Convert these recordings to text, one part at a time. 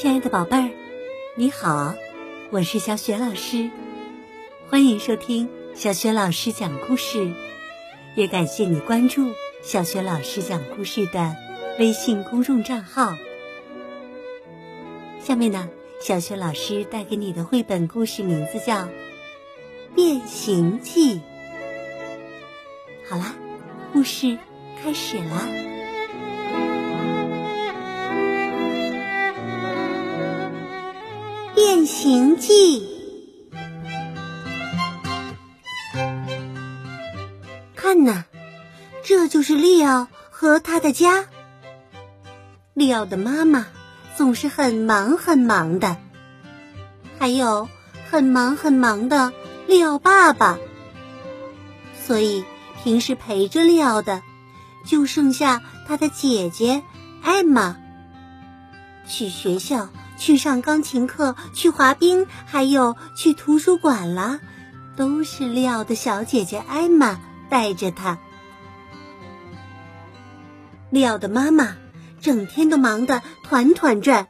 亲爱的宝贝儿，你好，我是小雪老师，欢迎收听小雪老师讲故事，也感谢你关注小雪老师讲故事的微信公众账号。下面呢，小雪老师带给你的绘本故事名字叫《变形记》。好啦，故事开始啦！变形记，看呐，这就是利奥和他的家。利奥的妈妈总是很忙很忙的，还有很忙很忙的利奥爸爸，所以平时陪着利奥的就剩下他的姐姐艾玛。去学校。去上钢琴课，去滑冰，还有去图书馆啦，都是利奥的小姐姐艾玛带着他。利奥的妈妈整天都忙得团团转，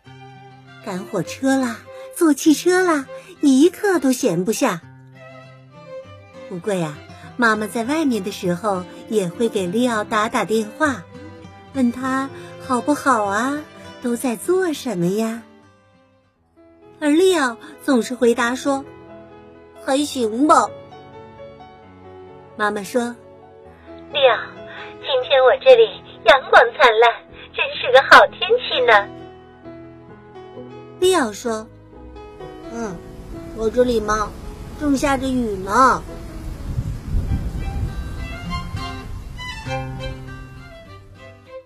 赶火车啦，坐汽车啦，一刻都闲不下。不过呀，妈妈在外面的时候也会给利奥打打电话，问他好不好啊，都在做什么呀？而利奥总是回答说：“还行吧。”妈妈说：“利奥，今天我这里阳光灿烂，真是个好天气呢。”利奥说：“嗯，我这里嘛，正下着雨呢。”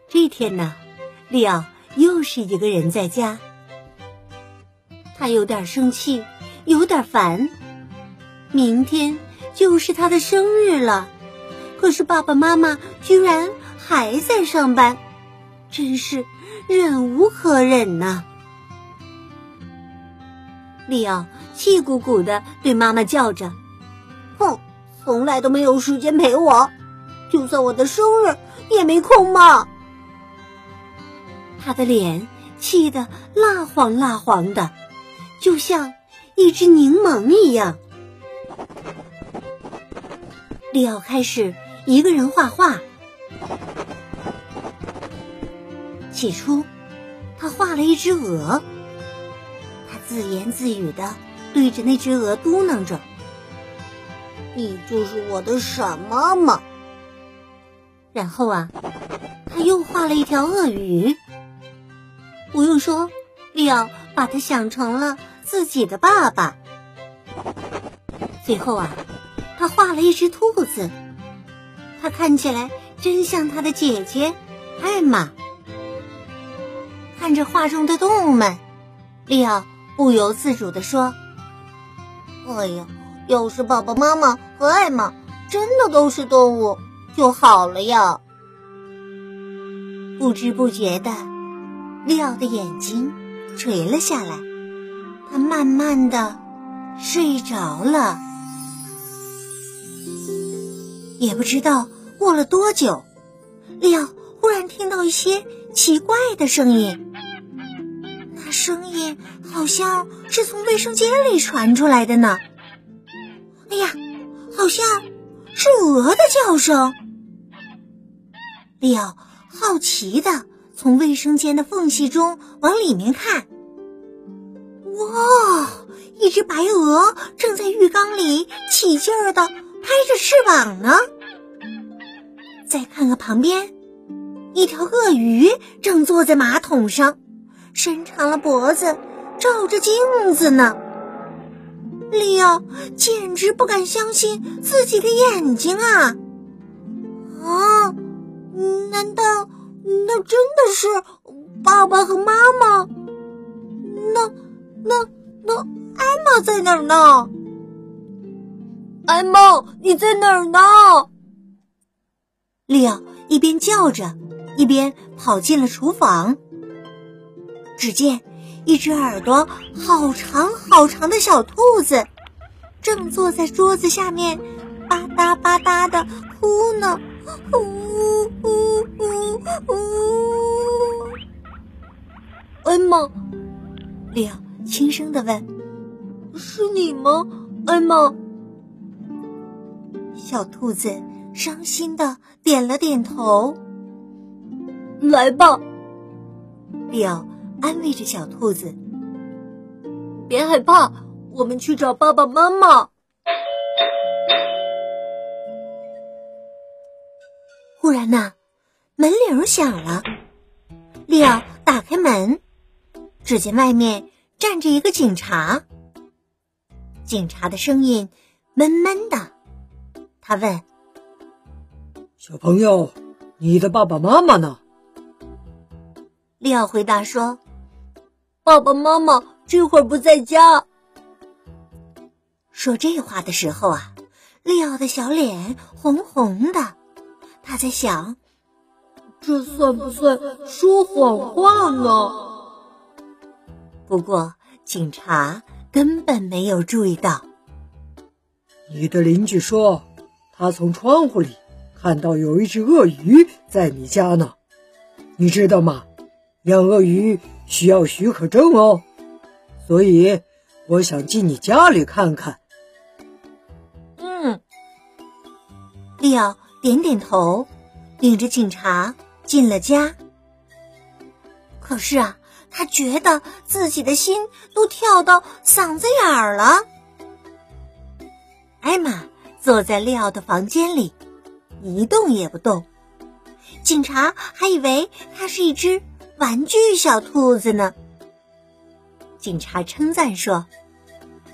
这天呢，利奥又是一个人在家。他有点生气，有点烦。明天就是他的生日了，可是爸爸妈妈居然还在上班，真是忍无可忍呐！利奥气鼓鼓的对妈妈叫着：“哼，从来都没有时间陪我，就算我的生日也没空嘛！”他的脸气得蜡黄蜡黄的。就像一只柠檬一样，利奥开始一个人画画。起初，他画了一只鹅，他自言自语的对着那只鹅嘟囔着：“你就是我的什么吗？”然后啊，他又画了一条鳄鱼。不用说，利奥把它想成了。自己的爸爸。最后啊，他画了一只兔子，它看起来真像他的姐姐艾玛。看着画中的动物们，利奥不由自主的说：“哎呀，要是爸爸妈妈和艾玛真的都是动物就好了呀！”不知不觉的，利奥的眼睛垂了下来。他慢慢的睡着了，也不知道过了多久，利奥忽然听到一些奇怪的声音。那声音好像是从卫生间里传出来的呢。哎呀，好像是鹅的叫声。利奥好奇的从卫生间的缝隙中往里面看。哇！一只白鹅正在浴缸里起劲儿的拍着翅膀呢。再看看旁边，一条鳄鱼正坐在马桶上，伸长了脖子照着镜子呢。利奥简直不敢相信自己的眼睛啊！啊，难道那真的是爸爸和妈妈？那？那艾玛在哪儿呢？艾玛，你在哪儿呢？利奥一边叫着，一边跑进了厨房。只见一只耳朵好长好长的小兔子，正坐在桌子下面吧嗒吧嗒的哭呢。呜呜呜呜！艾玛。利奥轻声的问：“是你吗，艾玛？”小兔子伤心的点了点头。来吧，利奥安慰着小兔子：“别害怕，我们去找爸爸妈妈。”忽然呢，门铃响了。利奥打开门，只见外面站着一个警察。警察的声音闷闷的，他问：“小朋友，你的爸爸妈妈呢？”利奥回答说：“爸爸妈妈这会儿不在家。”说这话的时候啊，利奥的小脸红红的。他在想，这算不算说谎话呢？不过警察根本没有注意到。你的邻居说，他从窗户里看到有一只鳄鱼在你家呢。你知道吗？养鳄鱼需要许可证哦。所以我想进你家里看看。嗯，利奥。点点头，领着警察进了家。可是啊，他觉得自己的心都跳到嗓子眼儿了。艾玛坐在利奥的房间里，一动也不动。警察还以为他是一只玩具小兔子呢。警察称赞说：“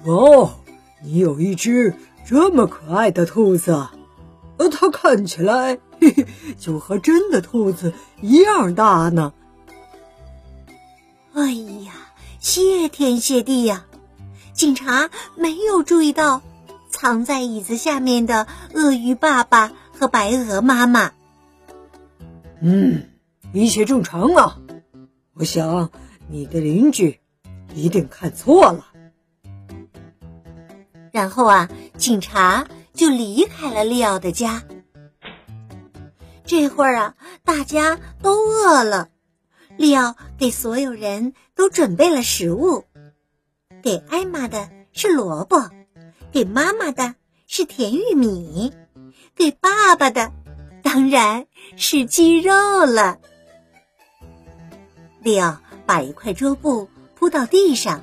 哦，你有一只这么可爱的兔子。”呃，它看起来嘿嘿，就和真的兔子一样大呢。哎呀，谢天谢地呀！警察没有注意到藏在椅子下面的鳄鱼爸爸和白鹅妈妈。嗯，一切正常啊。我想你的邻居一定看错了。然后啊，警察。就离开了利奥的家。这会儿啊，大家都饿了。利奥给所有人都准备了食物，给艾玛的是萝卜，给妈妈的是甜玉米，给爸爸的当然是鸡肉了。利奥把一块桌布铺到地上，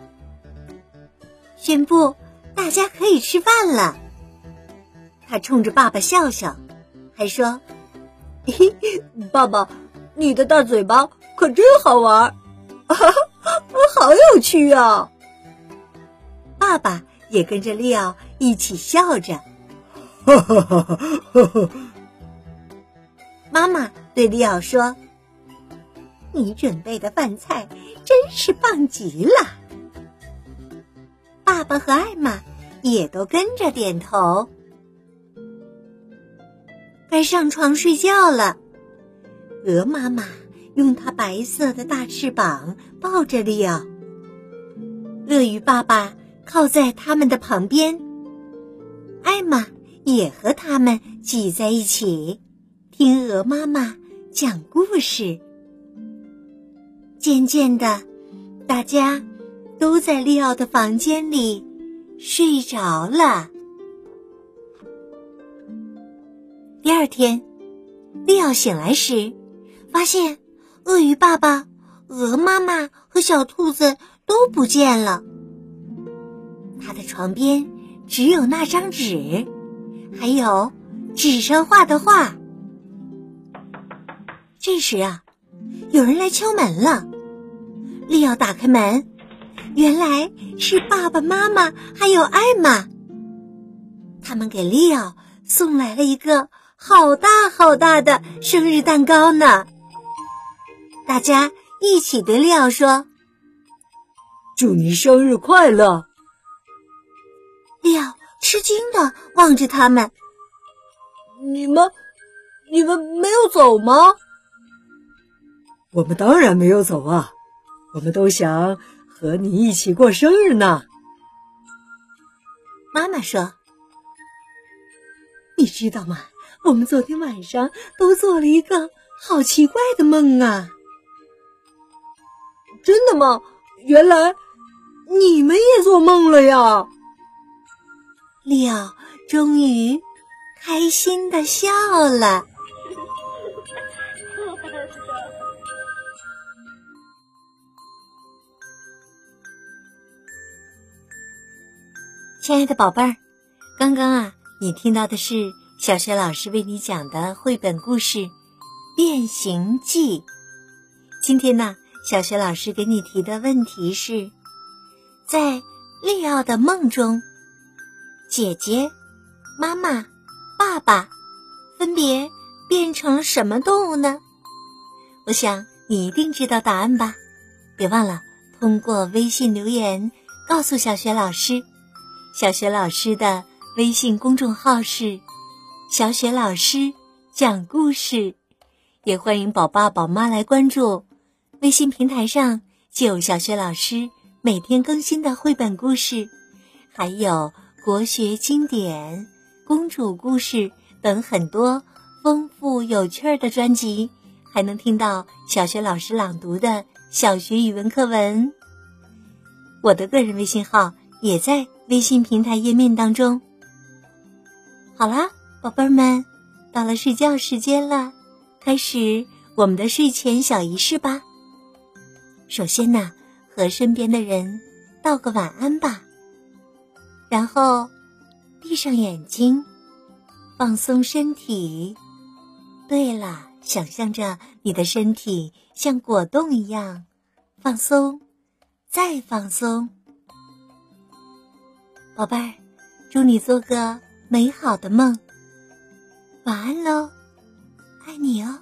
宣布大家可以吃饭了。他冲着爸爸笑笑，还说：“嘿，爸爸，你的大嘴巴可真好玩，好有趣啊！”爸爸也跟着利奥一起笑着。哈哈哈哈哈！妈妈对利奥说：“你准备的饭菜真是棒极了。”爸爸和艾玛也都跟着点头。该上床睡觉了。鹅妈妈用它白色的大翅膀抱着利奥，鳄鱼爸爸靠在他们的旁边，艾玛也和他们挤在一起，听鹅妈妈讲故事。渐渐的，大家都在利奥的房间里睡着了。第二天，利奥醒来时，发现鳄鱼爸爸、鹅妈妈和小兔子都不见了。他的床边只有那张纸，还有纸上画的画。这时啊，有人来敲门了。利奥打开门，原来是爸爸妈妈还有艾玛。他们给利奥送来了一个。好大好大的生日蛋糕呢！大家一起对利奥说：“祝你生日快乐！”利奥吃惊的望着他们：“你们，你们没有走吗？”“我们当然没有走啊！我们都想和你一起过生日呢。”妈妈说：“你知道吗？”我们昨天晚上都做了一个好奇怪的梦啊！真的吗？原来你们也做梦了呀？利奥终于开心的笑了。亲爱的宝贝儿，刚刚啊，你听到的是小学老师为你讲的绘本故事《变形记》。今天呢，小学老师给你提的问题是：在利奥的梦中，姐姐、妈妈、爸爸分别变成什么动物呢？我想你一定知道答案吧？别忘了通过微信留言告诉小学老师。小雪老师的微信公众号是“小雪老师讲故事”，也欢迎宝爸宝妈来关注。微信平台上就有小学老师每天更新的绘本故事，还有国学经典、公主故事等很多丰富有趣的专辑，还能听到小学老师朗读的小学语文课文。我的个人微信号也在。微信平台页面当中，好啦，宝贝儿们，到了睡觉时间了，开始我们的睡前小仪式吧。首先呢，和身边的人道个晚安吧，然后闭上眼睛，放松身体。对了，想象着你的身体像果冻一样放松，再放松。宝贝儿，祝你做个美好的梦，晚安喽，爱你哦。